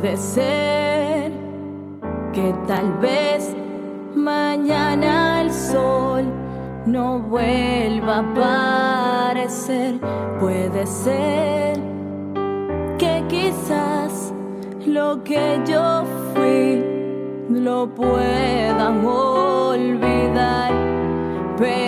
Puede ser que tal vez mañana el sol no vuelva a aparecer. Puede ser que quizás lo que yo fui lo puedan olvidar. Pero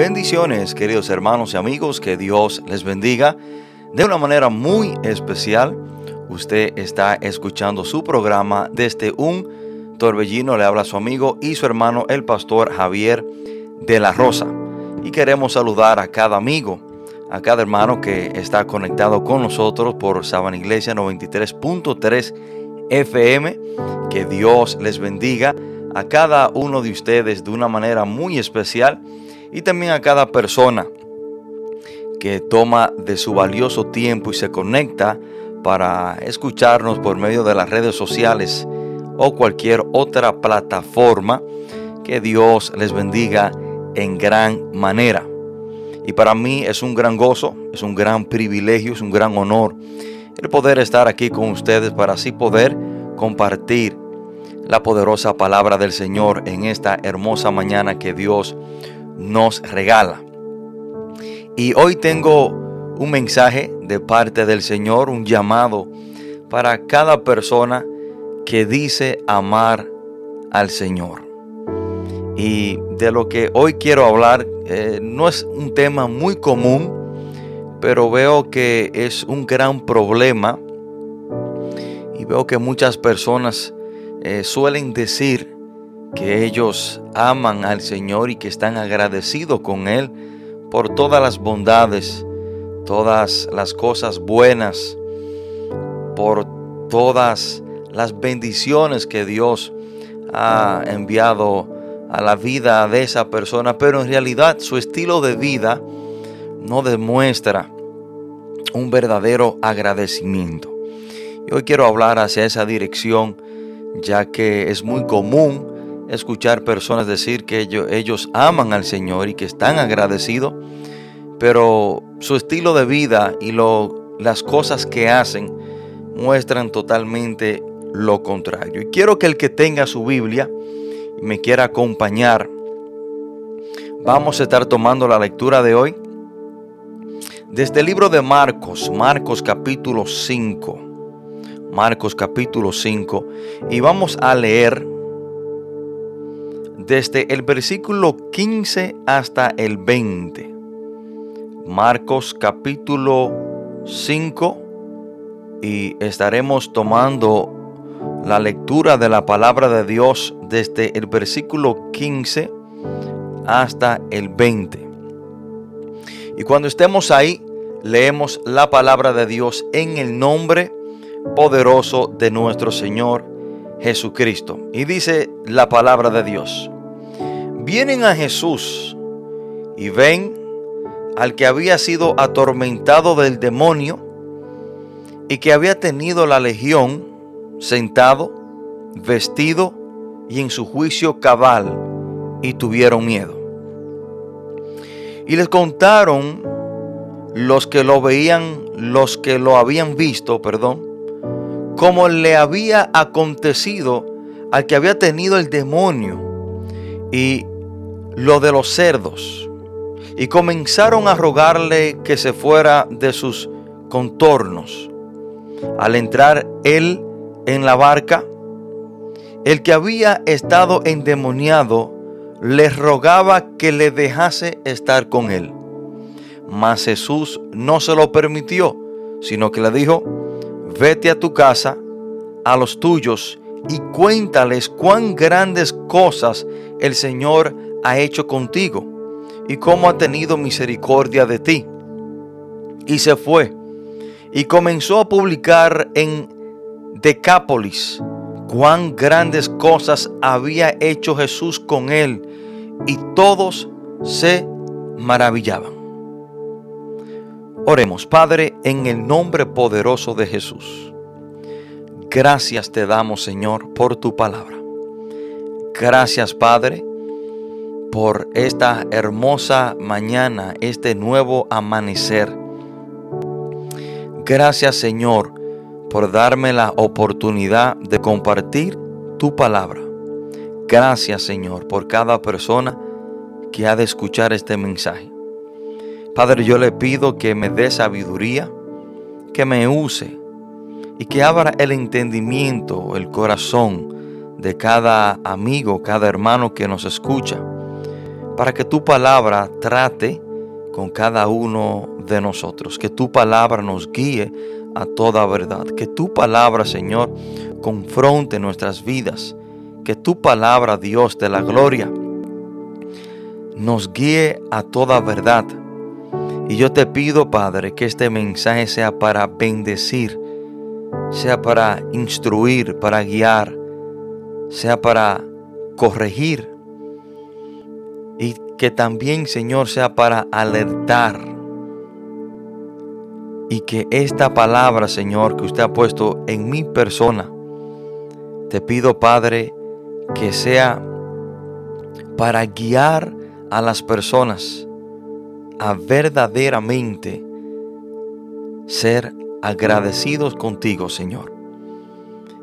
Bendiciones, queridos hermanos y amigos, que Dios les bendiga de una manera muy especial. Usted está escuchando su programa desde un torbellino, le habla su amigo y su hermano, el pastor Javier de la Rosa. Y queremos saludar a cada amigo, a cada hermano que está conectado con nosotros por Sabana Iglesia 93.3 FM. Que Dios les bendiga a cada uno de ustedes de una manera muy especial y también a cada persona que toma de su valioso tiempo y se conecta para escucharnos por medio de las redes sociales o cualquier otra plataforma. Que Dios les bendiga en gran manera. Y para mí es un gran gozo, es un gran privilegio, es un gran honor el poder estar aquí con ustedes para así poder compartir la poderosa palabra del Señor en esta hermosa mañana que Dios nos regala. Y hoy tengo un mensaje de parte del Señor, un llamado para cada persona que dice amar al Señor. Y de lo que hoy quiero hablar eh, no es un tema muy común, pero veo que es un gran problema y veo que muchas personas eh, suelen decir que ellos aman al Señor y que están agradecidos con Él por todas las bondades, todas las cosas buenas, por todas las bendiciones que Dios ha enviado a la vida de esa persona, pero en realidad su estilo de vida no demuestra un verdadero agradecimiento. Y hoy quiero hablar hacia esa dirección, ya que es muy común escuchar personas decir que ellos, ellos aman al Señor y que están agradecidos, pero su estilo de vida y lo, las cosas que hacen muestran totalmente lo contrario. Y quiero que el que tenga su Biblia me quiera acompañar, vamos a estar tomando la lectura de hoy desde el libro de Marcos, Marcos capítulo 5. Marcos capítulo 5. Y vamos a leer desde el versículo 15 hasta el 20. Marcos capítulo 5. Y estaremos tomando la lectura de la palabra de Dios desde el versículo 15 hasta el 20. Y cuando estemos ahí, leemos la palabra de Dios en el nombre poderoso de nuestro Señor Jesucristo. Y dice la palabra de Dios. Vienen a Jesús y ven al que había sido atormentado del demonio y que había tenido la legión sentado, vestido y en su juicio cabal y tuvieron miedo. Y les contaron los que lo veían, los que lo habían visto, perdón, como le había acontecido al que había tenido el demonio y lo de los cerdos. Y comenzaron a rogarle que se fuera de sus contornos. Al entrar él en la barca, el que había estado endemoniado les rogaba que le dejase estar con él. Mas Jesús no se lo permitió, sino que le dijo, vete a tu casa, a los tuyos, y cuéntales cuán grandes cosas el Señor ha hecho contigo, y cómo ha tenido misericordia de ti. Y se fue, y comenzó a publicar en Decápolis cuán grandes cosas había hecho Jesús con él, y todos se maravillaban. Oremos, Padre, en el nombre poderoso de Jesús. Gracias te damos, Señor, por tu palabra. Gracias, Padre, por esta hermosa mañana, este nuevo amanecer. Gracias Señor por darme la oportunidad de compartir tu palabra. Gracias Señor por cada persona que ha de escuchar este mensaje. Padre, yo le pido que me dé sabiduría, que me use y que abra el entendimiento, el corazón de cada amigo, cada hermano que nos escucha, para que tu palabra trate con cada uno de nosotros, que tu palabra nos guíe a toda verdad, que tu palabra, Señor, confronte nuestras vidas, que tu palabra, Dios de la gloria, nos guíe a toda verdad. Y yo te pido, Padre, que este mensaje sea para bendecir, sea para instruir, para guiar, sea para corregir y que también, Señor, sea para alertar. Y que esta palabra, Señor, que usted ha puesto en mi persona, te pido, Padre, que sea para guiar a las personas a verdaderamente ser agradecidos contigo, Señor.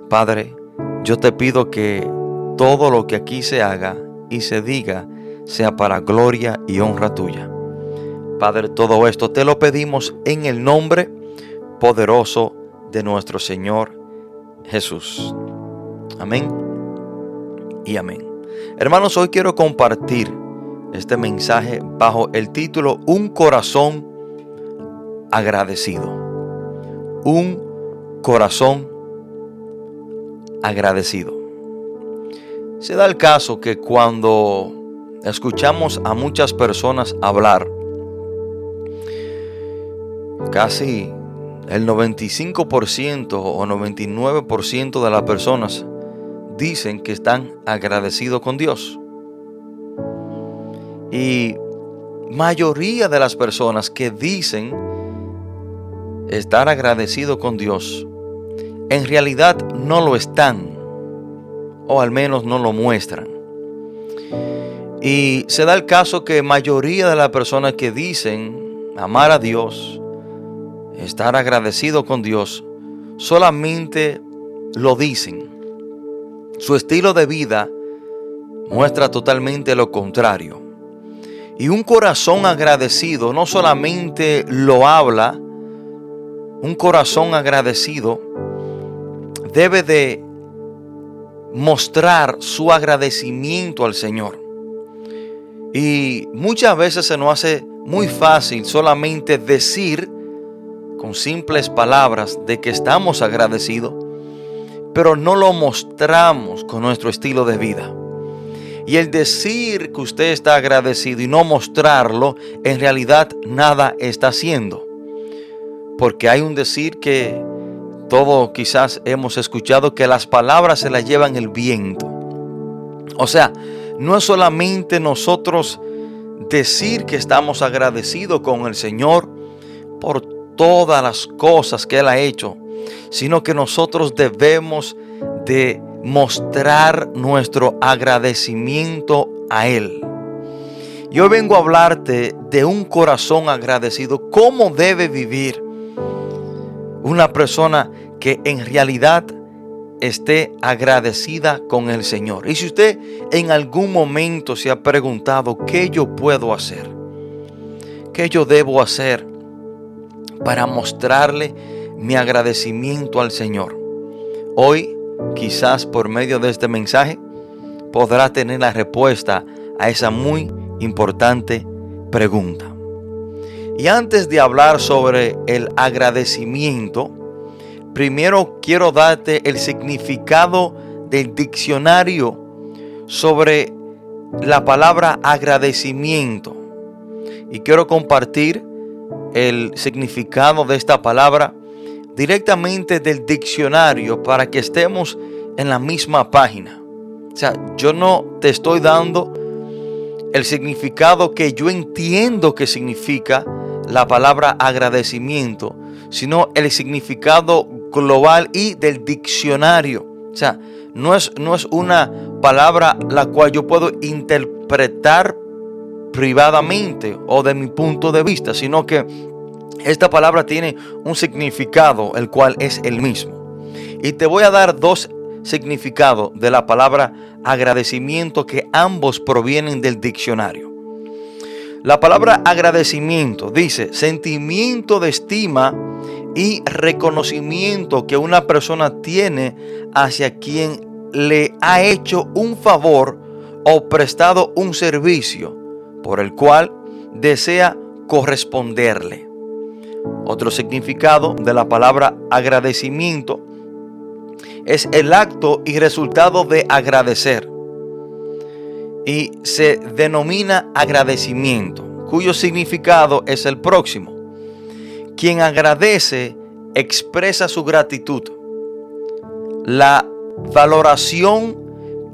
Padre, yo te pido que todo lo que aquí se haga y se diga sea para gloria y honra tuya. Padre, todo esto te lo pedimos en el nombre poderoso de nuestro Señor Jesús. Amén y amén. Hermanos, hoy quiero compartir este mensaje bajo el título Un corazón agradecido un corazón agradecido. Se da el caso que cuando escuchamos a muchas personas hablar, casi el 95% o 99% de las personas dicen que están agradecidos con Dios. Y mayoría de las personas que dicen estar agradecido con Dios, en realidad no lo están, o al menos no lo muestran. Y se da el caso que mayoría de las personas que dicen amar a Dios, estar agradecido con Dios, solamente lo dicen. Su estilo de vida muestra totalmente lo contrario. Y un corazón agradecido no solamente lo habla, un corazón agradecido debe de mostrar su agradecimiento al Señor. Y muchas veces se nos hace muy fácil solamente decir con simples palabras de que estamos agradecidos, pero no lo mostramos con nuestro estilo de vida. Y el decir que usted está agradecido y no mostrarlo, en realidad nada está haciendo. Porque hay un decir que todo quizás hemos escuchado que las palabras se las llevan el viento. O sea, no es solamente nosotros decir que estamos agradecidos con el Señor por todas las cosas que Él ha hecho, sino que nosotros debemos de mostrar nuestro agradecimiento a Él. Yo vengo a hablarte de un corazón agradecido, cómo debe vivir una persona que en realidad esté agradecida con el Señor. Y si usted en algún momento se ha preguntado, ¿qué yo puedo hacer? ¿Qué yo debo hacer para mostrarle mi agradecimiento al Señor? Hoy, quizás por medio de este mensaje, podrá tener la respuesta a esa muy importante pregunta. Y antes de hablar sobre el agradecimiento, primero quiero darte el significado del diccionario sobre la palabra agradecimiento. Y quiero compartir el significado de esta palabra directamente del diccionario para que estemos en la misma página. O sea, yo no te estoy dando el significado que yo entiendo que significa la palabra agradecimiento, sino el significado global y del diccionario. O sea, no es, no es una palabra la cual yo puedo interpretar privadamente o de mi punto de vista, sino que esta palabra tiene un significado, el cual es el mismo. Y te voy a dar dos significados de la palabra agradecimiento que ambos provienen del diccionario. La palabra agradecimiento dice sentimiento de estima y reconocimiento que una persona tiene hacia quien le ha hecho un favor o prestado un servicio por el cual desea corresponderle. Otro significado de la palabra agradecimiento es el acto y resultado de agradecer. Y se denomina agradecimiento, cuyo significado es el próximo. Quien agradece expresa su gratitud. La valoración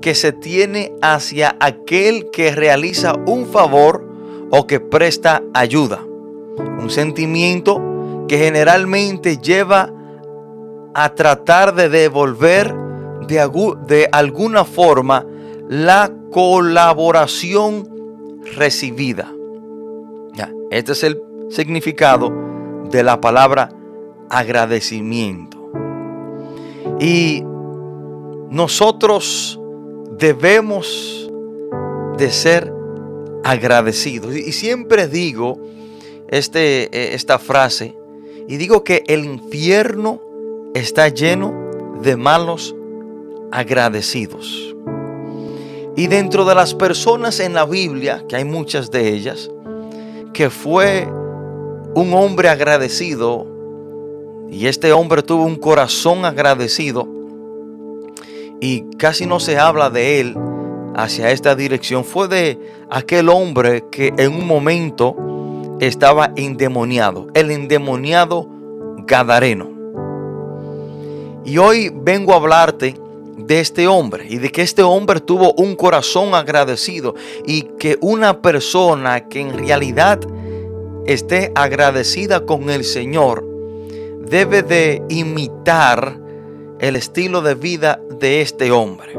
que se tiene hacia aquel que realiza un favor o que presta ayuda. Un sentimiento que generalmente lleva a tratar de devolver de, alguna forma la colaboración recibida. Ya, este es el significado de la palabra agradecimiento. Y nosotros debemos de ser agradecidos. Y siempre digo este, eh, esta frase, y digo que el infierno está lleno de malos agradecidos. Y dentro de las personas en la Biblia, que hay muchas de ellas, que fue un hombre agradecido, y este hombre tuvo un corazón agradecido, y casi no se habla de él hacia esta dirección, fue de aquel hombre que en un momento estaba endemoniado, el endemoniado Gadareno. Y hoy vengo a hablarte de este hombre y de que este hombre tuvo un corazón agradecido y que una persona que en realidad esté agradecida con el Señor debe de imitar el estilo de vida de este hombre.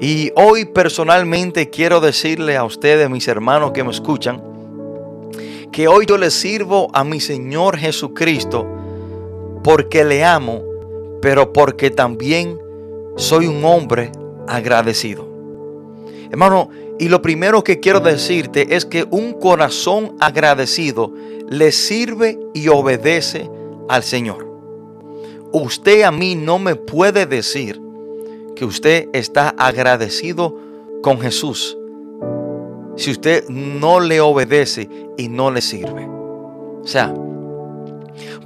Y hoy personalmente quiero decirle a ustedes, mis hermanos que me escuchan, que hoy yo le sirvo a mi Señor Jesucristo porque le amo pero porque también soy un hombre agradecido. Hermano, y lo primero que quiero decirte es que un corazón agradecido le sirve y obedece al Señor. Usted a mí no me puede decir que usted está agradecido con Jesús si usted no le obedece y no le sirve. O sea,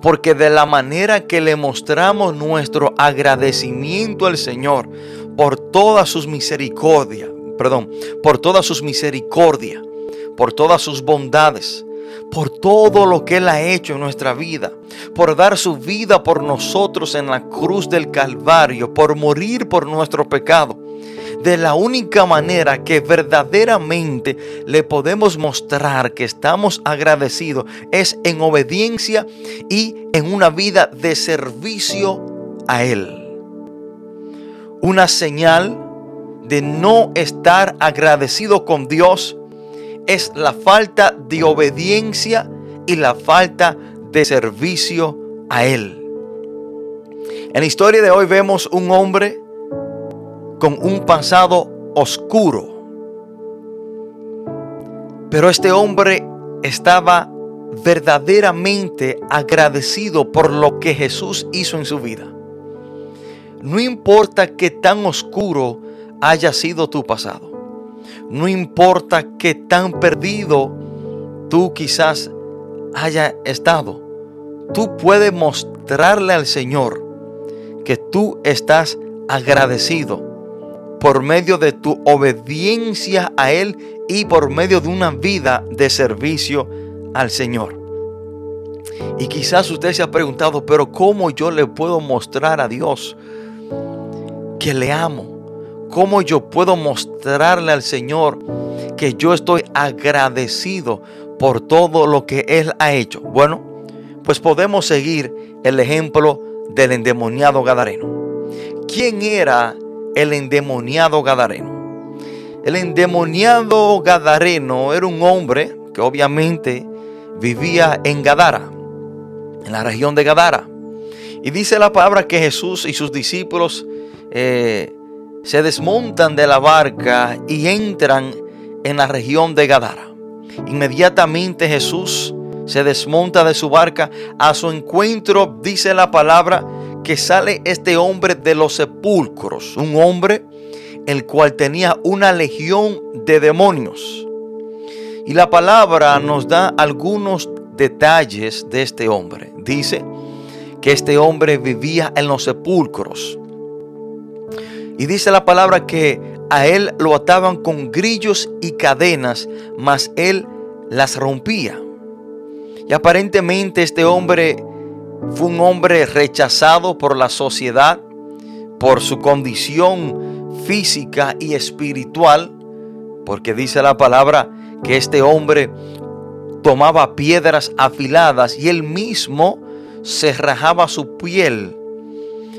porque de la manera que le mostramos nuestro agradecimiento al Señor por todas sus misericordias, perdón, por todas sus misericordias, por todas sus bondades, por todo lo que Él ha hecho en nuestra vida, por dar su vida por nosotros en la cruz del Calvario, por morir por nuestro pecado de la única manera que verdaderamente le podemos mostrar que estamos agradecidos es en obediencia y en una vida de servicio a Él. Una señal de no estar agradecido con Dios es la falta de obediencia y la falta de servicio a Él. En la historia de hoy vemos un hombre con un pasado oscuro. Pero este hombre estaba verdaderamente agradecido por lo que Jesús hizo en su vida. No importa qué tan oscuro haya sido tu pasado. No importa qué tan perdido tú quizás haya estado. Tú puedes mostrarle al Señor que tú estás agradecido por medio de tu obediencia a Él y por medio de una vida de servicio al Señor. Y quizás usted se ha preguntado, pero ¿cómo yo le puedo mostrar a Dios que le amo? ¿Cómo yo puedo mostrarle al Señor que yo estoy agradecido por todo lo que Él ha hecho? Bueno, pues podemos seguir el ejemplo del endemoniado Gadareno. ¿Quién era el endemoniado Gadareno. El endemoniado Gadareno era un hombre que obviamente vivía en Gadara, en la región de Gadara. Y dice la palabra que Jesús y sus discípulos eh, se desmontan de la barca y entran en la región de Gadara. Inmediatamente Jesús se desmonta de su barca. A su encuentro dice la palabra que sale este hombre de los sepulcros. Un hombre el cual tenía una legión de demonios. Y la palabra nos da algunos detalles de este hombre. Dice que este hombre vivía en los sepulcros. Y dice la palabra que a él lo ataban con grillos y cadenas, mas él las rompía. Y aparentemente este hombre fue un hombre rechazado por la sociedad, por su condición física y espiritual, porque dice la palabra que este hombre tomaba piedras afiladas y él mismo se rajaba su piel.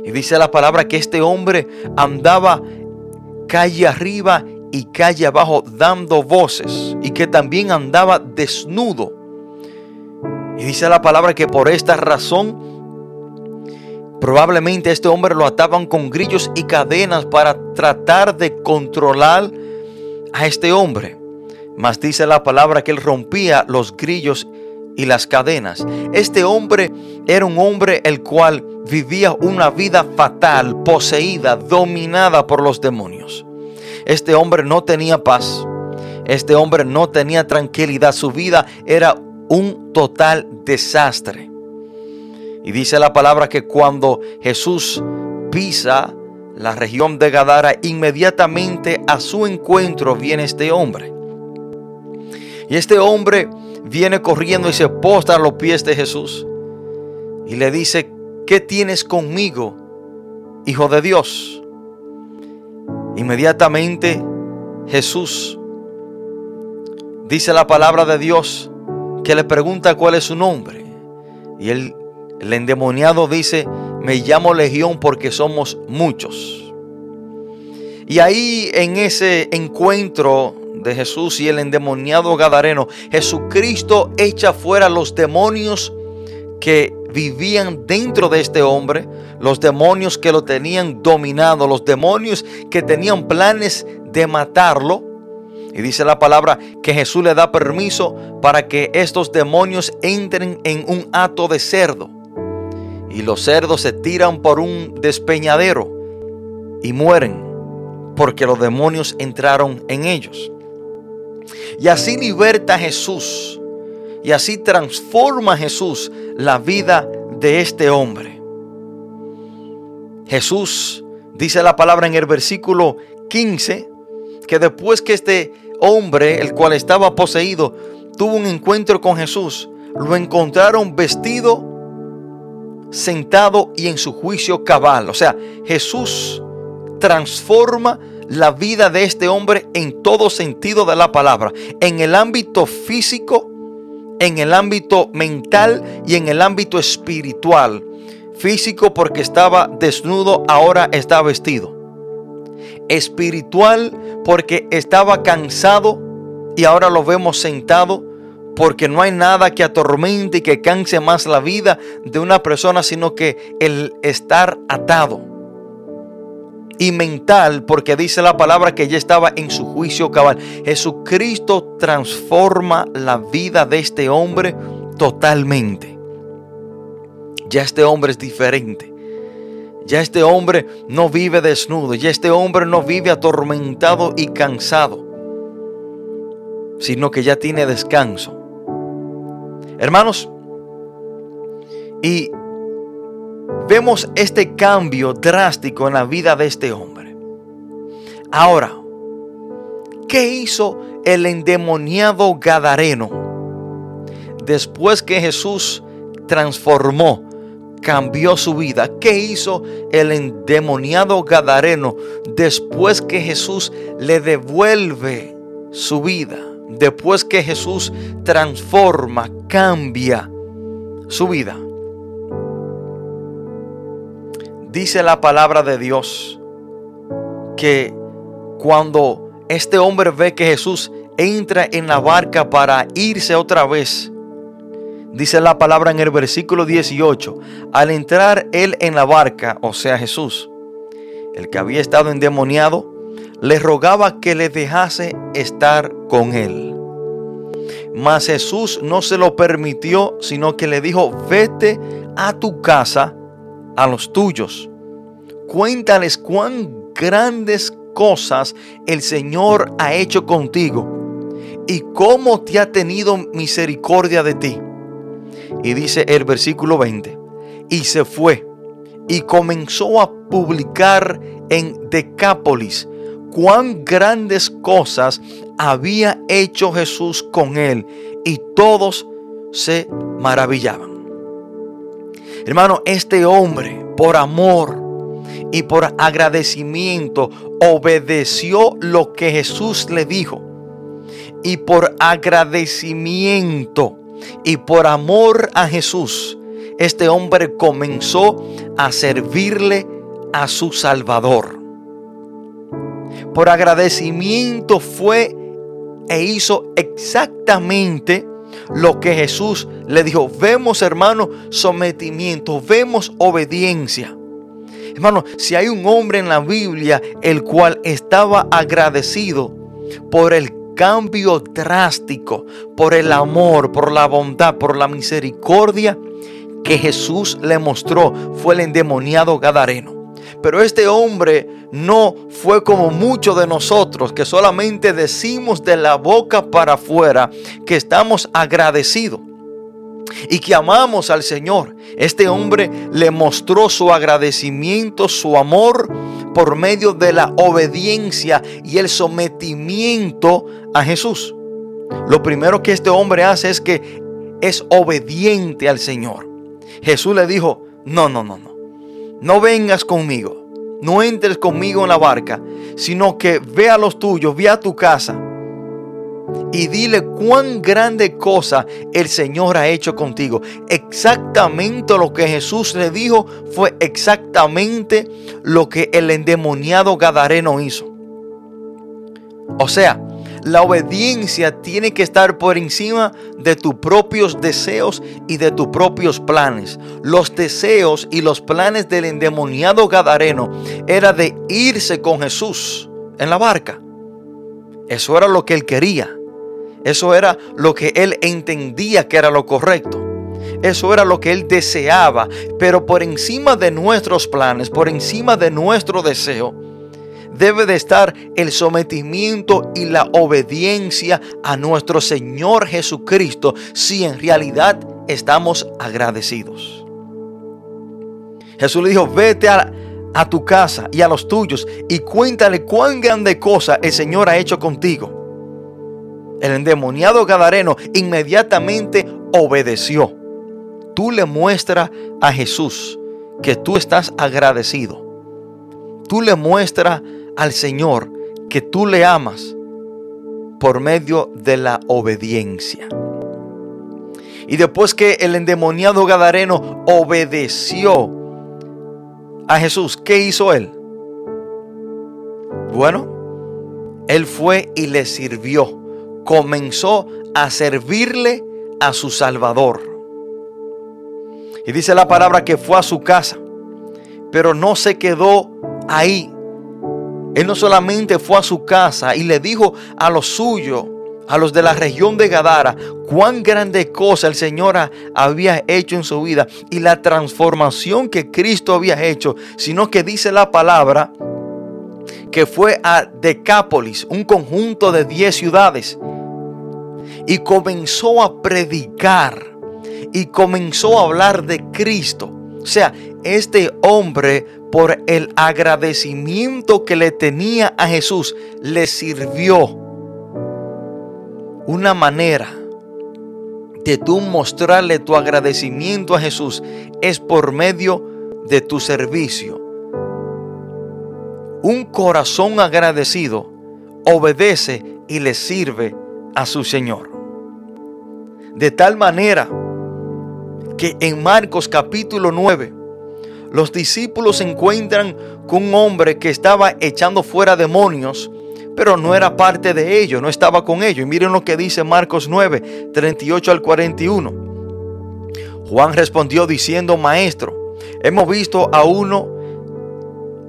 Y dice la palabra que este hombre andaba calle arriba y calle abajo dando voces y que también andaba desnudo. Y dice la palabra que por esta razón probablemente este hombre lo ataban con grillos y cadenas para tratar de controlar a este hombre. Mas dice la palabra que él rompía los grillos y las cadenas. Este hombre era un hombre el cual vivía una vida fatal, poseída, dominada por los demonios. Este hombre no tenía paz. Este hombre no tenía tranquilidad. Su vida era un total desastre. Y dice la palabra que cuando Jesús pisa la región de Gadara, inmediatamente a su encuentro viene este hombre. Y este hombre viene corriendo y se postra a los pies de Jesús. Y le dice, ¿qué tienes conmigo, Hijo de Dios? Inmediatamente Jesús dice la palabra de Dios que le pregunta cuál es su nombre. Y el, el endemoniado dice, me llamo Legión porque somos muchos. Y ahí en ese encuentro de Jesús y el endemoniado Gadareno, Jesucristo echa fuera los demonios que vivían dentro de este hombre, los demonios que lo tenían dominado, los demonios que tenían planes de matarlo. Y dice la palabra que Jesús le da permiso para que estos demonios entren en un hato de cerdo. Y los cerdos se tiran por un despeñadero y mueren porque los demonios entraron en ellos. Y así liberta Jesús. Y así transforma Jesús la vida de este hombre. Jesús dice la palabra en el versículo 15 que después que este hombre, el cual estaba poseído, tuvo un encuentro con Jesús, lo encontraron vestido, sentado y en su juicio cabal. O sea, Jesús transforma la vida de este hombre en todo sentido de la palabra, en el ámbito físico, en el ámbito mental y en el ámbito espiritual. Físico porque estaba desnudo, ahora está vestido. Espiritual porque estaba cansado y ahora lo vemos sentado porque no hay nada que atormente y que canse más la vida de una persona sino que el estar atado y mental, porque dice la palabra que ya estaba en su juicio cabal. Jesucristo transforma la vida de este hombre totalmente. Ya este hombre es diferente. Ya este hombre no vive desnudo. Ya este hombre no vive atormentado y cansado. Sino que ya tiene descanso. Hermanos, y vemos este cambio drástico en la vida de este hombre. Ahora, ¿qué hizo el endemoniado Gadareno? Después que Jesús transformó, cambió su vida. ¿Qué hizo el endemoniado Gadareno después que Jesús le devuelve su vida? Después que Jesús transforma, cambia su vida dice la palabra de Dios que cuando este hombre ve que Jesús entra en la barca para irse otra vez, Dice la palabra en el versículo 18, al entrar él en la barca, o sea Jesús, el que había estado endemoniado, le rogaba que le dejase estar con él. Mas Jesús no se lo permitió, sino que le dijo, vete a tu casa, a los tuyos. Cuéntales cuán grandes cosas el Señor ha hecho contigo y cómo te ha tenido misericordia de ti. Y dice el versículo 20, y se fue y comenzó a publicar en Decápolis cuán grandes cosas había hecho Jesús con él y todos se maravillaban. Hermano, este hombre por amor y por agradecimiento obedeció lo que Jesús le dijo. Y por agradecimiento y por amor a Jesús, este hombre comenzó a servirle a su Salvador. Por agradecimiento fue e hizo exactamente lo que Jesús le dijo. Vemos, hermano, sometimiento, vemos obediencia. Hermano, si hay un hombre en la Biblia el cual estaba agradecido por el cambio drástico, por el amor, por la bondad, por la misericordia que Jesús le mostró, fue el endemoniado Gadareno. Pero este hombre no fue como muchos de nosotros que solamente decimos de la boca para afuera que estamos agradecidos y que amamos al Señor. Este hombre le mostró su agradecimiento, su amor por medio de la obediencia y el sometimiento a Jesús. Lo primero que este hombre hace es que es obediente al Señor. Jesús le dijo, no, no, no, no. No vengas conmigo. No entres conmigo en la barca, sino que ve a los tuyos, ve a tu casa y dile cuán grande cosa el Señor ha hecho contigo. Exactamente lo que Jesús le dijo fue exactamente lo que el endemoniado Gadareno hizo. O sea, la obediencia tiene que estar por encima de tus propios deseos y de tus propios planes. Los deseos y los planes del endemoniado Gadareno era de irse con Jesús en la barca. Eso era lo que él quería. Eso era lo que él entendía que era lo correcto. Eso era lo que él deseaba. Pero por encima de nuestros planes, por encima de nuestro deseo, debe de estar el sometimiento y la obediencia a nuestro Señor Jesucristo si en realidad estamos agradecidos. Jesús le dijo, vete a, a tu casa y a los tuyos y cuéntale cuán grande cosa el Señor ha hecho contigo. El endemoniado Gadareno inmediatamente obedeció. Tú le muestras a Jesús que tú estás agradecido. Tú le muestras al Señor que tú le amas por medio de la obediencia. Y después que el endemoniado Gadareno obedeció a Jesús, ¿qué hizo él? Bueno, él fue y le sirvió comenzó a servirle a su Salvador. Y dice la palabra que fue a su casa, pero no se quedó ahí. Él no solamente fue a su casa y le dijo a los suyos, a los de la región de Gadara, cuán grande cosa el Señor había hecho en su vida y la transformación que Cristo había hecho, sino que dice la palabra que fue a Decápolis, un conjunto de 10 ciudades, y comenzó a predicar y comenzó a hablar de Cristo. O sea, este hombre por el agradecimiento que le tenía a Jesús, le sirvió una manera de tú mostrarle tu agradecimiento a Jesús es por medio de tu servicio. Un corazón agradecido obedece y le sirve a su Señor. De tal manera que en Marcos capítulo 9, los discípulos se encuentran con un hombre que estaba echando fuera demonios, pero no era parte de ellos, no estaba con ellos. Y miren lo que dice Marcos 9, 38 al 41. Juan respondió diciendo, Maestro, hemos visto a uno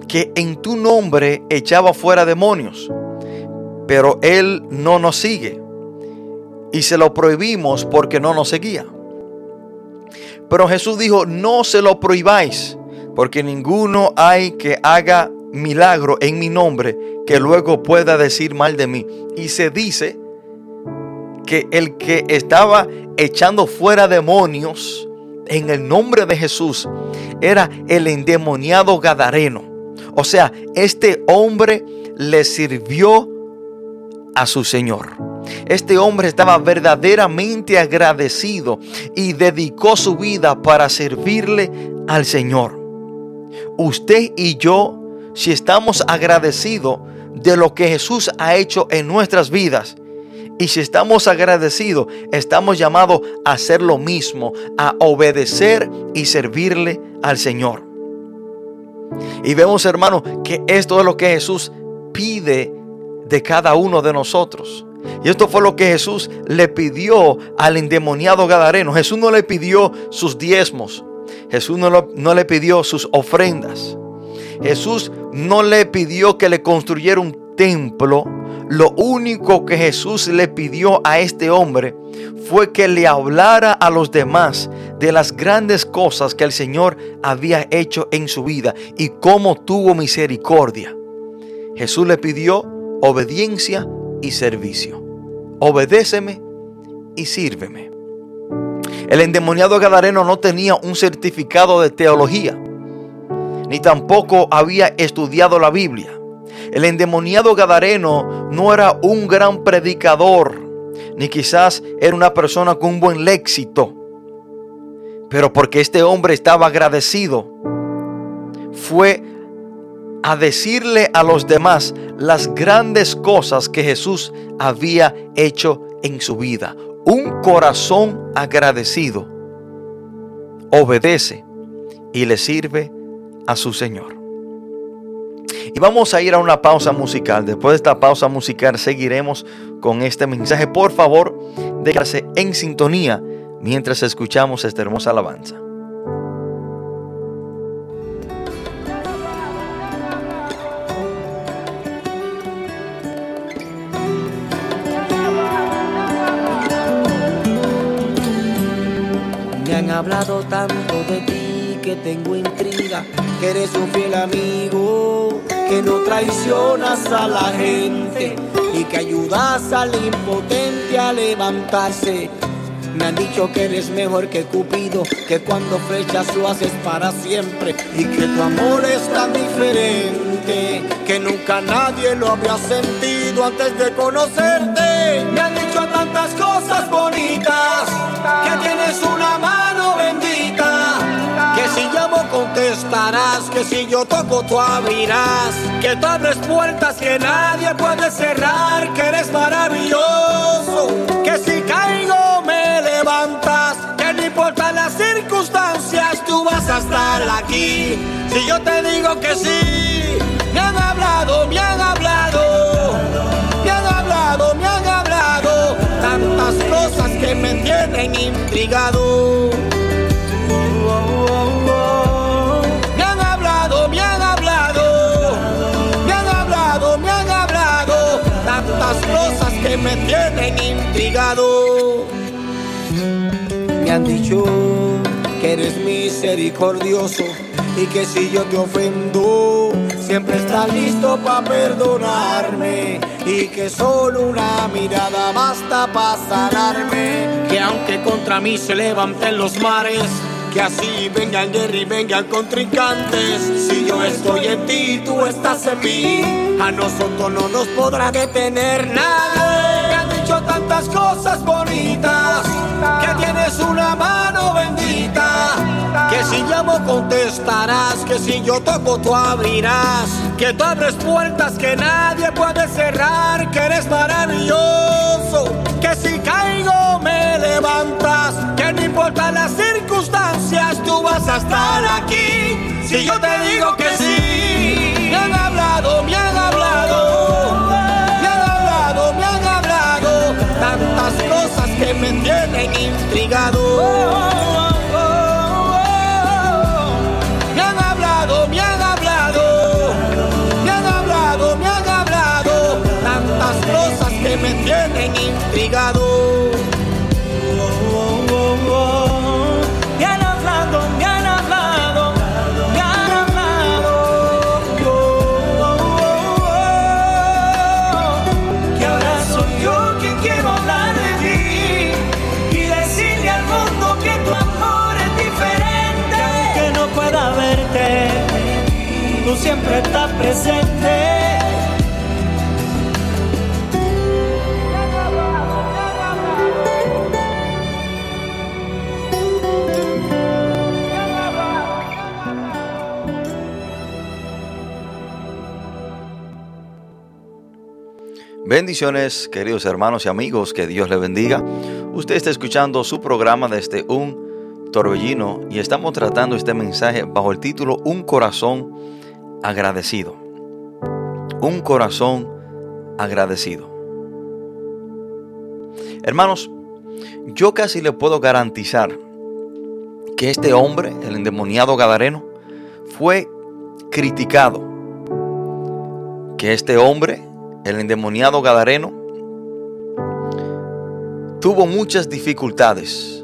que en tu nombre echaba fuera demonios, pero él no nos sigue y se lo prohibimos porque no nos seguía. Pero Jesús dijo, no se lo prohibáis, porque ninguno hay que haga milagro en mi nombre que luego pueda decir mal de mí. Y se dice que el que estaba echando fuera demonios en el nombre de Jesús era el endemoniado Gadareno. O sea, este hombre le sirvió a su Señor. Este hombre estaba verdaderamente agradecido y dedicó su vida para servirle al Señor. Usted y yo, si estamos agradecidos de lo que Jesús ha hecho en nuestras vidas, y si estamos agradecidos, estamos llamados a hacer lo mismo, a obedecer y servirle al Señor. Y vemos, hermano, que esto es lo que Jesús pide de cada uno de nosotros. Y esto fue lo que Jesús le pidió al endemoniado Gadareno. Jesús no le pidió sus diezmos. Jesús no, le pidió sus ofrendas. Jesús no le pidió que le construyera un templo. Lo único que Jesús le pidió a este hombre fue que le hablara a los demás de las grandes cosas que el Señor había hecho en su vida y cómo tuvo misericordia. Jesús le pidió obediencia y servicio. Obedéceme y sírveme. El endemoniado Gadareno no tenía un certificado de teología, ni tampoco había estudiado la Biblia. El endemoniado Gadareno no era un gran predicador, ni quizás era una persona con un buen léxito. Pero porque este hombre estaba agradecido, fue a decirle a los demás las grandes cosas que Jesús había hecho en su vida. Un corazón agradecido obedece y le sirve a su Señor. Y vamos a ir a una pausa musical. Después de esta pausa musical seguiremos con este mensaje. Por favor, déjase en sintonía mientras escuchamos esta hermosa alabanza. Hablado tanto de ti que tengo intriga, que eres un fiel amigo, que no traicionas a la gente y que ayudas al impotente a levantarse. Me han dicho que eres mejor que Cupido, que cuando flechas lo haces para siempre y que tu amor es tan diferente que nunca nadie lo había sentido antes de conocerte. Me han dicho tantas cosas bonitas, que tienes una mano que si yo toco tú abrirás, que tú abres puertas que nadie puede cerrar, que eres maravilloso, que si caigo me levantas, que no importa las circunstancias, tú vas a estar aquí. Si yo te digo que sí, me han hablado, me han hablado, me han hablado, me han hablado, tantas cosas que me tienen intrigado. Intrigado. Me han dicho que eres misericordioso y que si yo te ofendo, siempre estás listo para perdonarme y que solo una mirada basta para sanarme. Que aunque contra mí se levanten los mares, que así vengan guerra y vengan contrincantes. Si yo estoy en ti, tú estás en mí. A nosotros no nos podrá detener nadie. Tantas cosas bonitas, que tienes una mano bendita. Que si llamo contestarás, que si yo toco tú abrirás. Que tú abres puertas que nadie puede cerrar, que eres maravilloso. Que si caigo me levantas, que no importa las circunstancias, tú vas a estar aquí. Si yo te digo que sí, me han hablado, me han hablado, que me tienen intrigado. Oh, oh, oh, me han hablado, me han hablado, me han hablado, me han hablado, tantas cosas que me tienen intrigado. Siempre estás presente. Bendiciones, queridos hermanos y amigos, que Dios le bendiga. Usted está escuchando su programa desde un torbellino y estamos tratando este mensaje bajo el título Un corazón agradecido. Un corazón agradecido. Hermanos, yo casi le puedo garantizar que este hombre, el endemoniado Gadareno, fue criticado. Que este hombre, el endemoniado Gadareno, tuvo muchas dificultades.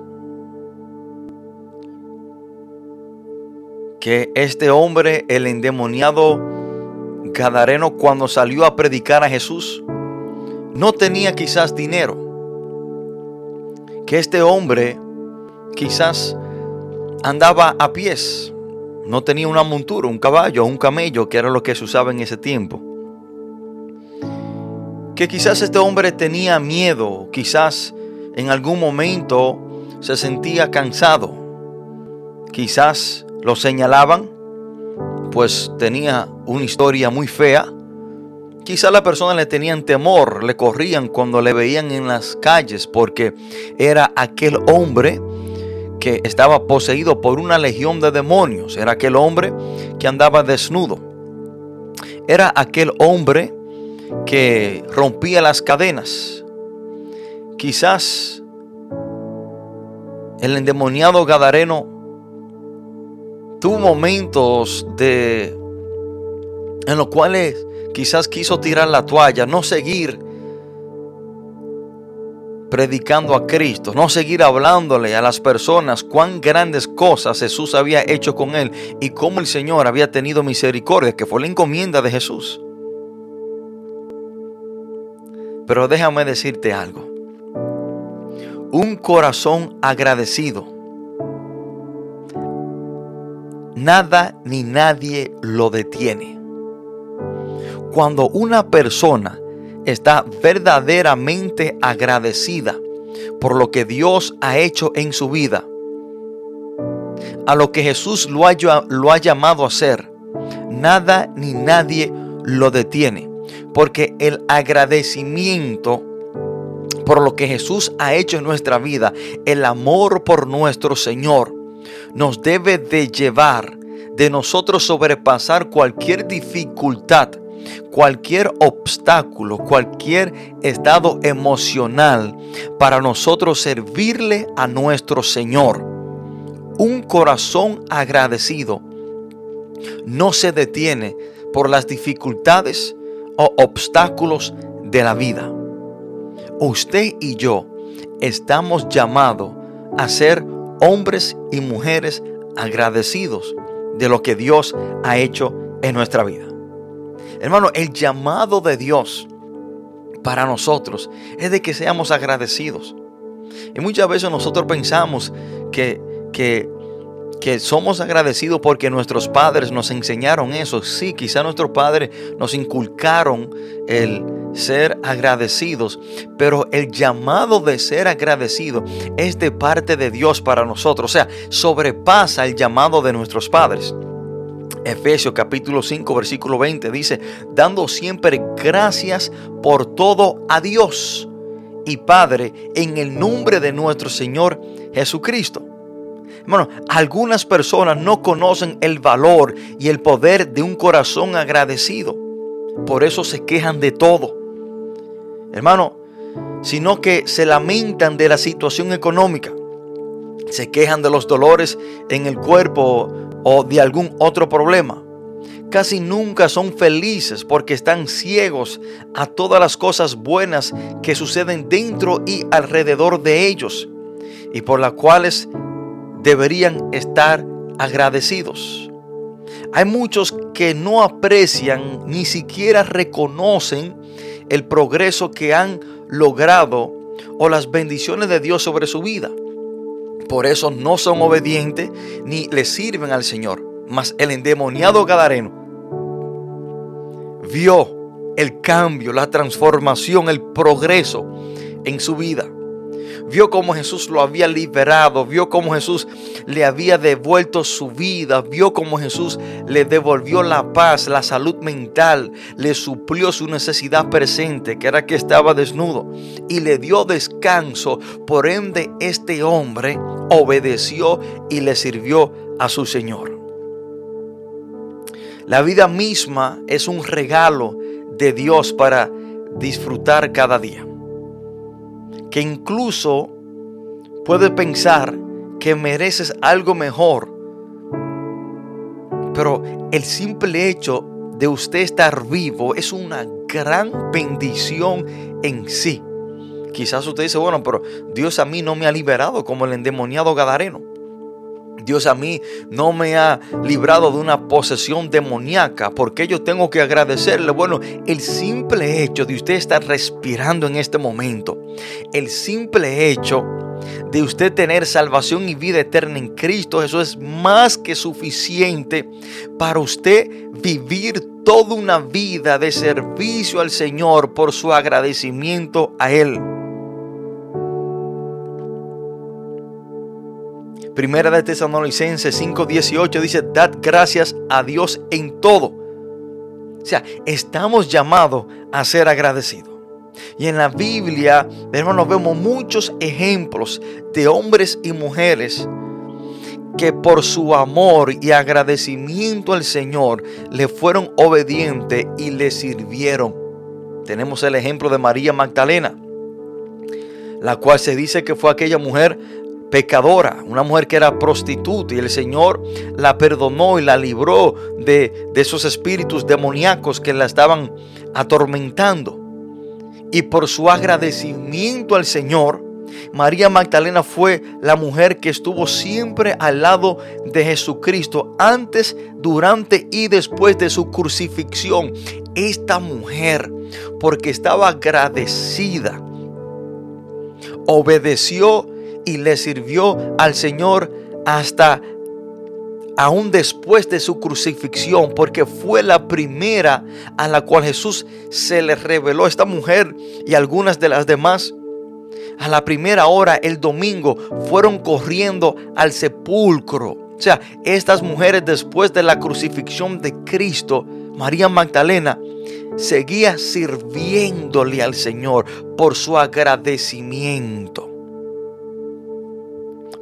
Que este hombre, el endemoniado Gadareno, cuando salió a predicar a Jesús, no tenía quizás dinero. Que este hombre quizás andaba a pies. No tenía una montura, un caballo, un camello, que era lo que se usaba en ese tiempo que quizás este hombre tenía miedo, quizás en algún momento se sentía cansado, quizás lo señalaban, pues tenía una historia muy fea, quizás las personas le tenían temor, le corrían cuando le veían en las calles, porque era aquel hombre que estaba poseído por una legión de demonios, era aquel hombre que andaba desnudo, era aquel hombre que rompía las cadenas. Quizás el endemoniado Gadareno tuvo momentos de en los cuales quizás quiso tirar la toalla, no seguir predicando a Cristo, no seguir hablándole a las personas cuán grandes cosas Jesús había hecho con él y cómo el Señor había tenido misericordia, que fue la encomienda de Jesús. Pero déjame decirte algo. Un corazón agradecido. Nada ni nadie lo detiene. Cuando una persona está verdaderamente agradecida por lo que Dios ha hecho en su vida, a lo que Jesús lo ha, llamado a hacer, nada ni nadie lo detiene. Porque el agradecimiento por lo que Jesús ha hecho en nuestra vida, el amor por nuestro Señor, nos debe de llevar de nosotros sobrepasar cualquier dificultad, cualquier obstáculo, cualquier estado emocional para nosotros servirle a nuestro Señor. Un corazón agradecido no se detiene por las dificultades o obstáculos de la vida. Usted y yo estamos llamados a ser hombres y mujeres agradecidos de lo que Dios ha hecho en nuestra vida. Hermano, el llamado de Dios para nosotros es de que seamos agradecidos. Y muchas veces nosotros pensamos que, que somos agradecidos porque nuestros padres nos enseñaron eso. Sí, quizá nuestros padres nos inculcaron el ser agradecidos, pero el llamado de ser agradecido es de parte de Dios para nosotros, o sea, sobrepasa el llamado de nuestros padres. Efesios capítulo 5 versículo 20 dice, dando siempre gracias por todo a Dios y Padre en el nombre de nuestro Señor Jesucristo. Hermano, algunas personas no conocen el valor y el poder de un corazón agradecido. Por eso se quejan de todo. Hermano, sino que se lamentan de la situación económica. Se quejan de los dolores en el cuerpo o de algún otro problema. casi nunca son felices porque están ciegos a todas las cosas buenas que suceden dentro y alrededor de ellos y por las cuales deberían estar agradecidos. Hay muchos que no aprecian ni siquiera reconocen el progreso que han logrado o las bendiciones de Dios sobre su vida. Por eso no son obedientes ni le sirven al Señor. Mas el endemoniado Gadareno vio el cambio, la transformación, el progreso en su vida. Vio cómo Jesús lo había liberado, vio cómo Jesús le había devuelto su vida, vio cómo Jesús le devolvió la paz, la salud mental, le suplió su necesidad presente, que era que estaba desnudo, y le dio descanso. Por ende, este hombre obedeció y le sirvió a su Señor. La vida misma es un regalo de Dios para disfrutar cada día. Que incluso puedes pensar que mereces algo mejor. Pero el simple hecho de usted estar vivo es una gran bendición en sí. Quizás usted dice, bueno, pero Dios a mí no me ha liberado como el endemoniado Gadareno. Dios a mí no me ha librado de una posesión demoníaca. porque yo tengo que agradecerle? Bueno, el simple hecho de usted estar respirando en este momento, el simple hecho de usted tener salvación y vida eterna en Cristo, eso es más que suficiente para usted vivir toda una vida de servicio al Señor por su agradecimiento a Él. Primera de Tesalonicenses 5:18 dice, dad gracias a Dios en todo. O sea, estamos llamados a ser agradecidos. Y en la Biblia, hermanos, vemos muchos ejemplos de hombres y mujeres que por su amor y agradecimiento al Señor le fueron obedientes y le sirvieron. Tenemos el ejemplo de María Magdalena, la cual se dice que fue aquella mujer pecadora, una mujer que era prostituta y el Señor la perdonó y la libró de, de esos espíritus demoníacos que la estaban atormentando. Y por su agradecimiento al Señor, María Magdalena fue la mujer que estuvo siempre al lado de Jesucristo antes, durante y después de su crucifixión. Esta mujer, porque estaba agradecida, obedeció y le sirvió al Señor hasta aún después de su crucifixión, porque fue la primera a la cual Jesús se le reveló. Esta mujer y algunas de las demás, a la primera hora, el domingo, fueron corriendo al sepulcro. O sea, estas mujeres después de la crucifixión de Cristo, María Magdalena, seguía sirviéndole al Señor por su agradecimiento.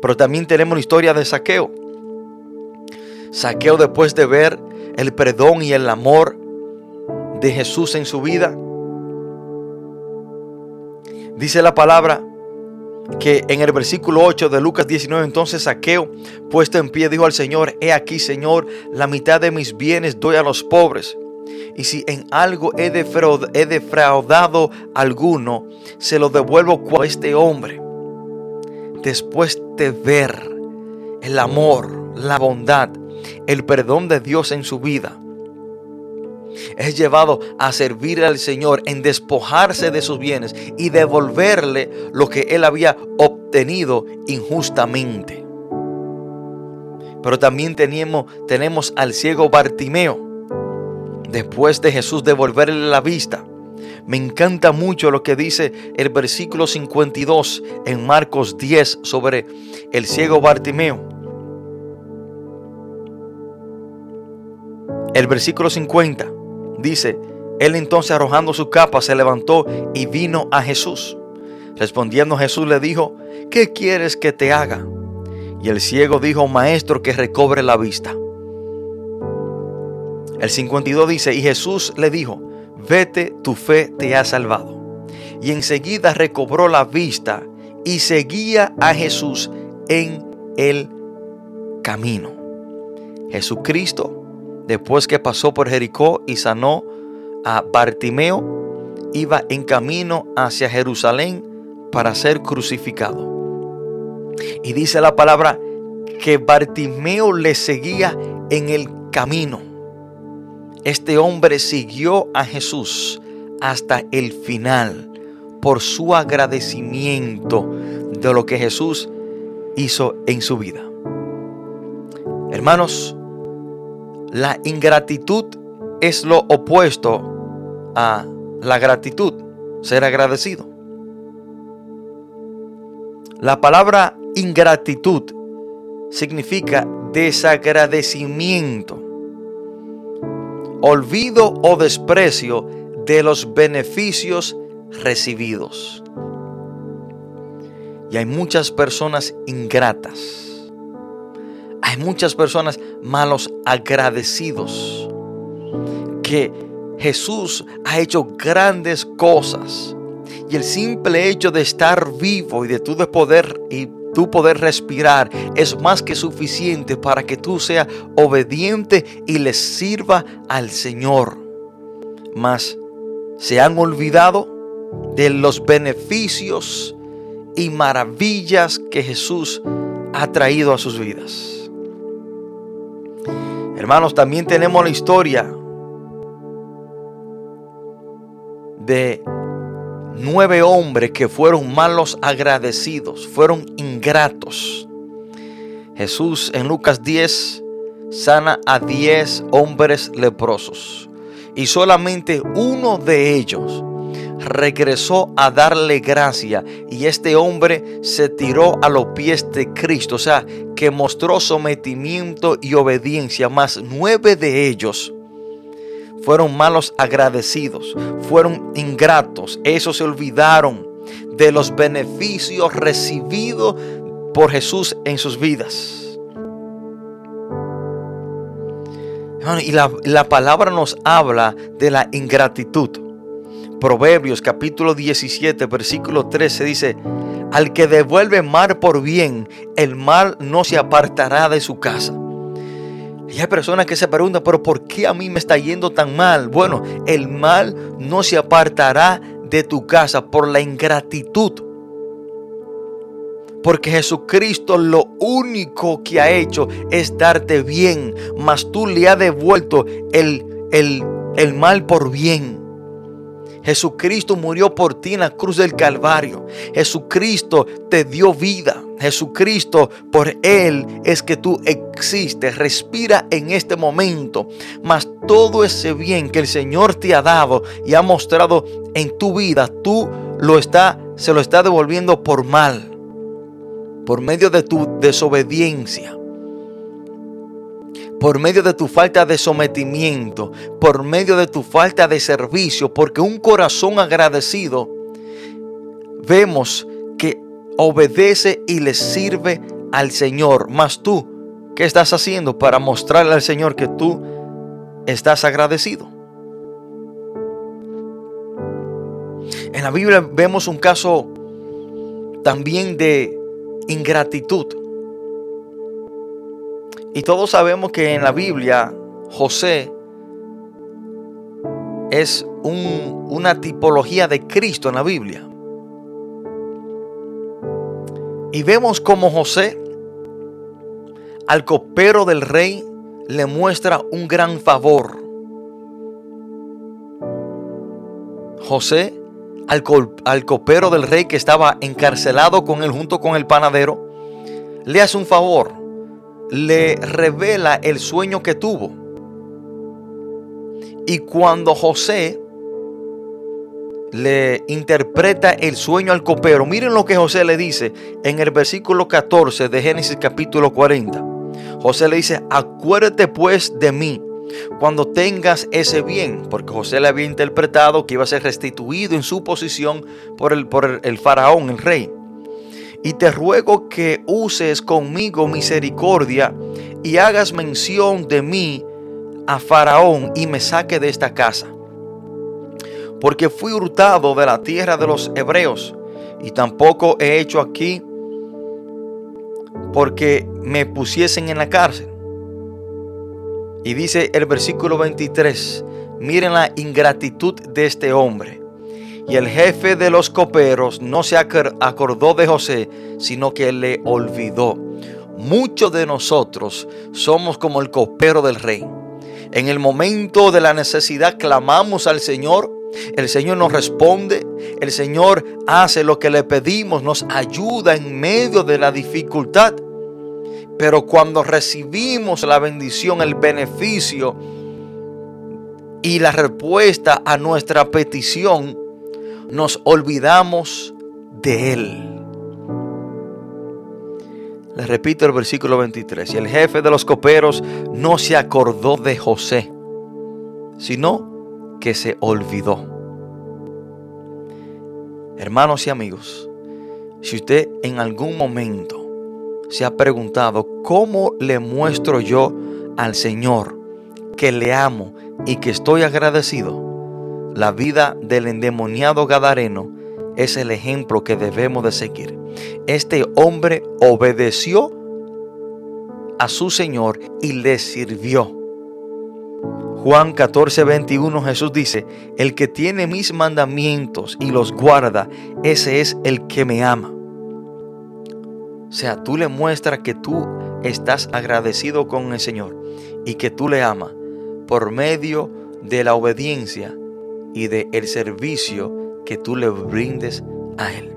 Pero también tenemos la historia de Saqueo. Saqueo después de ver el perdón y el amor de Jesús en su vida. Dice la palabra que en el versículo 8 de Lucas 19, entonces Saqueo, puesto en pie, dijo al Señor, he aquí Señor, la mitad de mis bienes doy a los pobres. Y si en algo he defraudado, alguno, se lo devuelvo a este hombre después de ver el amor, la bondad, el perdón de Dios en su vida, es llevado a servir al Señor en despojarse de sus bienes y devolverle lo que él había obtenido injustamente. Pero también tenemos, tenemos al ciego Bartimeo. Después de Jesús devolverle la vista, me encanta mucho lo que dice el versículo 52 en Marcos 10 sobre el ciego Bartimeo. El versículo 50 dice, él entonces arrojando su capa se levantó y vino a Jesús. Respondiendo Jesús le dijo, ¿qué quieres que te haga? Y el ciego dijo, maestro, que recobre la vista. El 52 dice, y Jesús le dijo, vete, tu fe te ha salvado. Y enseguida recobró la vista y seguía a Jesús en el camino. Jesucristo, después que pasó por Jericó y sanó a Bartimeo, iba en camino hacia Jerusalén para ser crucificado. Y dice la palabra que Bartimeo le seguía en el camino. Este hombre siguió a Jesús hasta el final por su agradecimiento de lo que Jesús hizo en su vida. Hermanos, la ingratitud es lo opuesto a la gratitud, ser agradecido. La palabra ingratitud significa desagradecimiento, olvido o desprecio de los beneficios recibidos. Y hay muchas personas ingratas. Hay muchas personas malos agradecidos. Que Jesús ha hecho grandes cosas. Y el simple hecho de estar vivo y de tu poder y tu poder respirar es más que suficiente para que tú seas obediente y le sirva al Señor. Mas se han olvidado de los beneficios y maravillas que Jesús ha traído a sus vidas. Hermanos, también tenemos la historia de nueve hombres que fueron malos agradecidos, fueron ingratos. Jesús en Lucas 10 sana a diez hombres leprosos y solamente uno de ellos regresó a darle gracia y este hombre se tiró a los pies de Cristo, o sea, que mostró sometimiento y obediencia, más nueve de ellos fueron malos agradecidos, fueron ingratos, esos se olvidaron de los beneficios recibidos por Jesús en sus vidas. Y la, la palabra nos habla de la ingratitud. Proverbios capítulo 17, versículo 13 dice, al que devuelve mal por bien, el mal no se apartará de su casa. Y hay personas que se preguntan, pero ¿por qué a mí me está yendo tan mal? Bueno, el mal no se apartará de tu casa por la ingratitud. Porque Jesucristo lo único que ha hecho es darte bien, mas tú le has devuelto el, el, el mal por bien. Jesucristo murió por ti en la cruz del Calvario. Jesucristo te dio vida. Jesucristo, por Él es que tú existes. Respira en este momento. Mas todo ese bien que el Señor te ha dado y ha mostrado en tu vida, tú lo está, se lo está devolviendo por mal. Por medio de tu desobediencia por medio de tu falta de sometimiento, por medio de tu falta de servicio, porque un corazón agradecido vemos que obedece y le sirve al Señor. Mas tú, ¿qué estás haciendo para mostrarle al Señor que tú estás agradecido? En la Biblia vemos un caso también de ingratitud. Y todos sabemos que en la Biblia José es una tipología de Cristo en la Biblia. Y vemos como José al copero del rey le muestra un gran favor. José al, al copero del rey que estaba encarcelado con él junto con el panadero, le hace un favor le revela el sueño que tuvo. Y cuando José le interpreta el sueño al copero, miren lo que José le dice en el versículo 14 de Génesis capítulo 40. José le dice, acuérdate pues de mí cuando tengas ese bien, porque José le había interpretado que iba a ser restituido en su posición por el, por el faraón, el rey y te ruego que uses conmigo misericordia y hagas mención de mí a Faraón y me saque de esta casa. Porque fui hurtado de la tierra de los hebreos y tampoco he hecho aquí porque me pusiesen en la cárcel. Y dice el versículo 23, miren la ingratitud de este hombre. Y el jefe de los coperos no se acordó de José, sino que le olvidó. Muchos de nosotros somos como el copero del rey. En el momento de la necesidad clamamos al Señor, el Señor nos responde, el Señor hace lo que le pedimos, nos ayuda en medio de la dificultad. Pero cuando recibimos la bendición, el beneficio y la respuesta a nuestra petición, nos olvidamos de Él. Les repito el versículo 23. Y el jefe de los coperos no se acordó de José, sino que se olvidó. Hermanos y amigos, si usted en algún momento se ha preguntado cómo le muestro yo al Señor que le amo y que estoy agradecido, la vida del endemoniado Gadareno es el ejemplo que debemos de seguir. Este hombre obedeció a su Señor y le sirvió. Juan 14, 21 Jesús dice, el que tiene mis mandamientos y los guarda, ese es el que me ama. O sea, tú le muestras que tú estás agradecido con el Señor y que tú le amas por medio de la obediencia y del el servicio que tú le brindes a Él.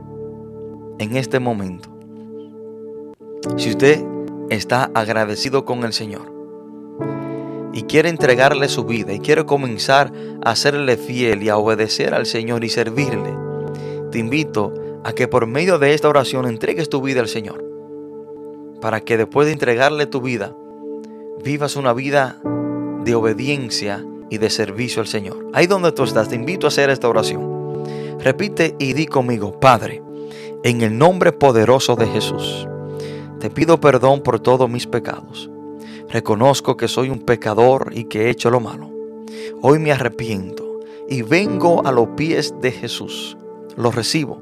En este momento, si usted está agradecido con el Señor y quiere entregarle su vida y quiere comenzar a serle fiel y a obedecer al Señor y servirle, te invito a que por medio de esta oración entregues tu vida al Señor. Para que después de entregarle tu vida, vivas una vida de obediencia y de servicio al Señor. Ahí donde tú estás, te invito a hacer esta oración. Repite y di conmigo, Padre, en el nombre poderoso de Jesús, te pido perdón por todos mis pecados. Reconozco que soy un pecador y que he hecho lo malo. Hoy me arrepiento y vengo a los pies de Jesús. Lo recibo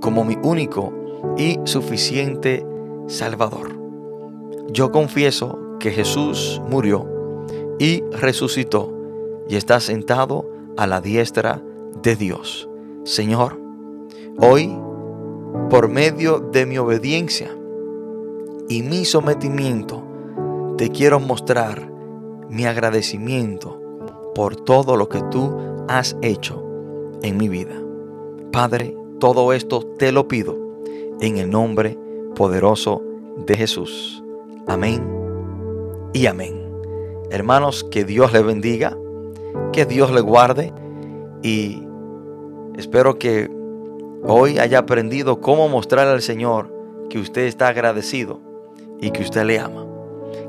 como mi único y suficiente Salvador. Yo confieso que Jesús murió y resucitó y está sentado a la diestra de Dios. Señor, hoy, por medio de mi obediencia y mi sometimiento, te quiero mostrar mi agradecimiento por todo lo que tú has hecho en mi vida. Padre, todo esto te lo pido en el nombre poderoso de Jesús. Amén y amén. Hermanos, que Dios le bendiga, que Dios le guarde y espero que hoy haya aprendido cómo mostrar al Señor que usted está agradecido y que usted le ama.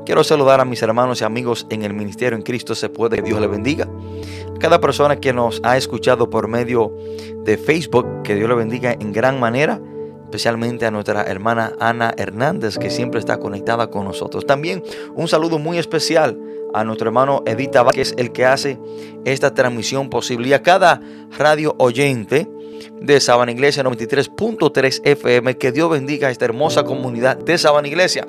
Quiero saludar a mis hermanos y amigos en el ministerio en Cristo se puede. Que Dios le bendiga. cada persona que nos ha escuchado por medio de Facebook, que Dios le bendiga en gran manera especialmente a nuestra hermana Ana Hernández, que siempre está conectada con nosotros. También un saludo muy especial a nuestro hermano Edita que es el que hace esta transmisión posible, y a cada radio oyente de Sabana Iglesia 93.3 FM, que Dios bendiga a esta hermosa comunidad de Sabana Iglesia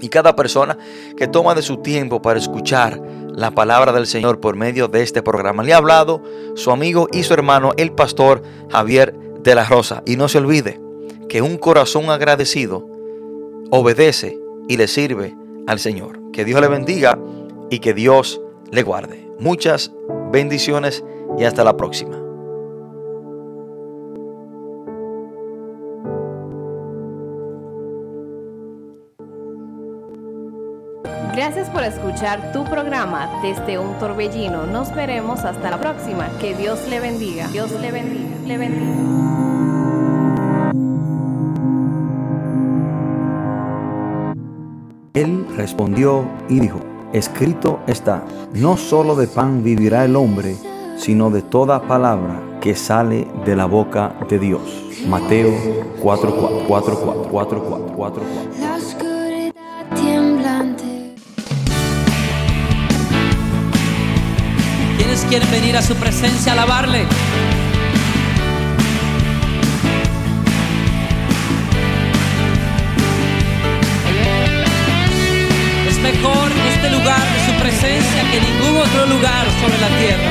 y cada persona que toma de su tiempo para escuchar la palabra del Señor por medio de este programa. Le ha hablado su amigo y su hermano, el pastor Javier de la Rosa. Y no se olvide que un corazón agradecido obedece y le sirve al Señor. Que Dios le bendiga y que Dios le guarde. Muchas bendiciones y hasta la próxima. Gracias por escuchar tu programa desde un torbellino. Nos veremos hasta la próxima. Que Dios le bendiga. Dios le bendiga. Le bendiga. Él respondió y dijo, escrito está, no solo de pan vivirá el hombre, sino de toda palabra que sale de la boca de Dios. Mateo 4, 4, 4, 4, 4, 4, 4. La oscuridad temblante. ¿Quiénes quieren venir a su presencia a alabarle? su presencia que ningún otro lugar sobre la tierra.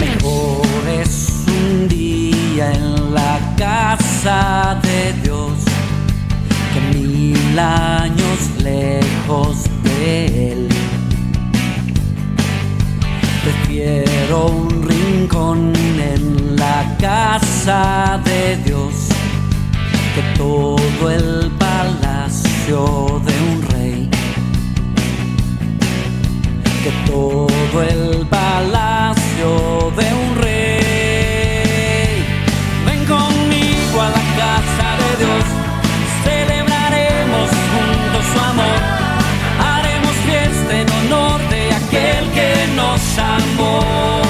Mejor es un día en la casa de Dios que mil años lejos de Él. Prefiero un rincón en la casa de Dios que todo el palacio de un rey, que todo el palacio de un rey. Ven conmigo a la casa de Dios, celebraremos juntos su amor, haremos fiesta en honor de aquel que nos amó.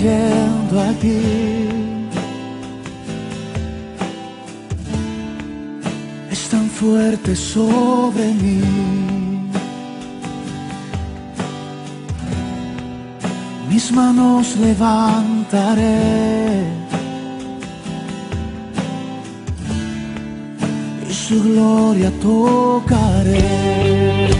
cayendo aquí. Es tan fuerte sobre mí. Mis manos levantaré. Y su gloria tocaré.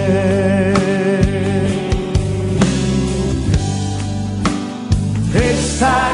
사랑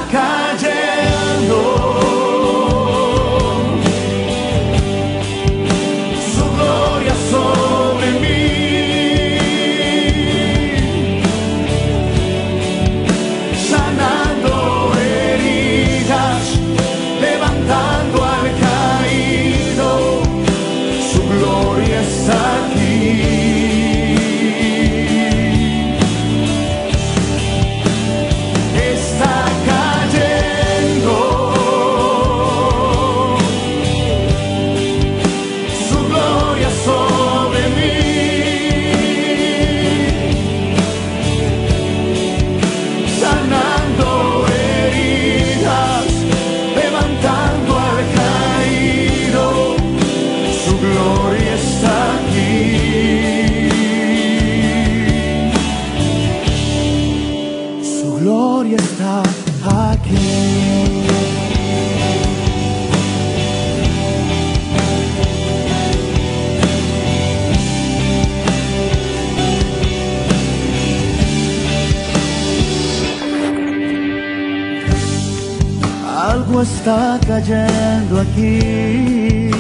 cayendo aquí.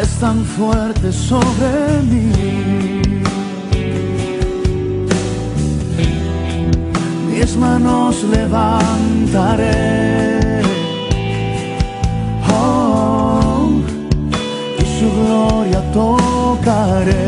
Es tan fuerte sobre mí. Mis manos levantaré. Oh, y su gloria tocaré.